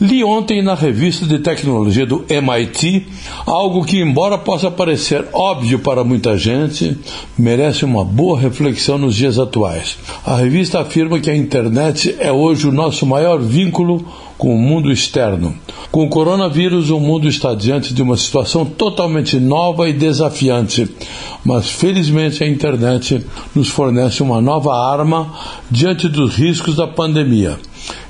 Li ontem na revista de tecnologia do MIT algo que, embora possa parecer óbvio para muita gente, merece uma boa reflexão nos dias atuais. A revista afirma que a internet é hoje o nosso maior vínculo com o mundo externo. Com o coronavírus, o mundo está diante de uma situação totalmente nova e desafiante, mas felizmente a internet nos fornece uma nova arma diante dos riscos da pandemia.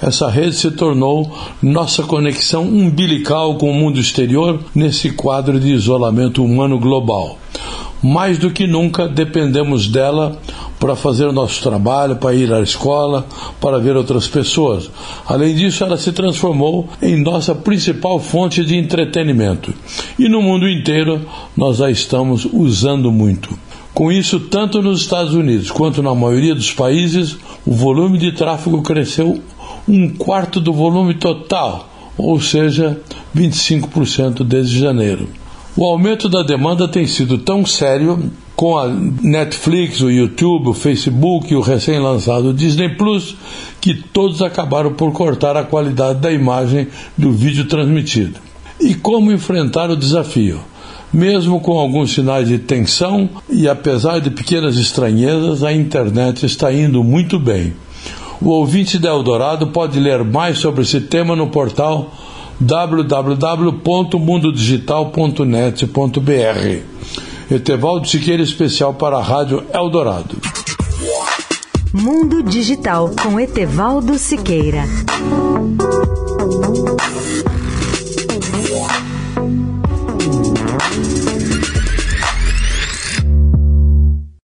Essa rede se tornou nossa conexão umbilical com o mundo exterior nesse quadro de isolamento humano global. Mais do que nunca dependemos dela para fazer nosso trabalho, para ir à escola, para ver outras pessoas. Além disso, ela se transformou em nossa principal fonte de entretenimento. E no mundo inteiro nós a estamos usando muito. Com isso, tanto nos Estados Unidos quanto na maioria dos países, o volume de tráfego cresceu um quarto do volume total, ou seja, 25% desde janeiro. O aumento da demanda tem sido tão sério com a Netflix, o YouTube, o Facebook e o recém-lançado Disney Plus, que todos acabaram por cortar a qualidade da imagem do vídeo transmitido. E como enfrentar o desafio? Mesmo com alguns sinais de tensão e apesar de pequenas estranhezas, a internet está indo muito bem. O ouvinte da Eldorado pode ler mais sobre esse tema no portal www.mundodigital.net.br. Etevaldo Siqueira, especial para a Rádio Eldorado. Mundo Digital com Etevaldo Siqueira.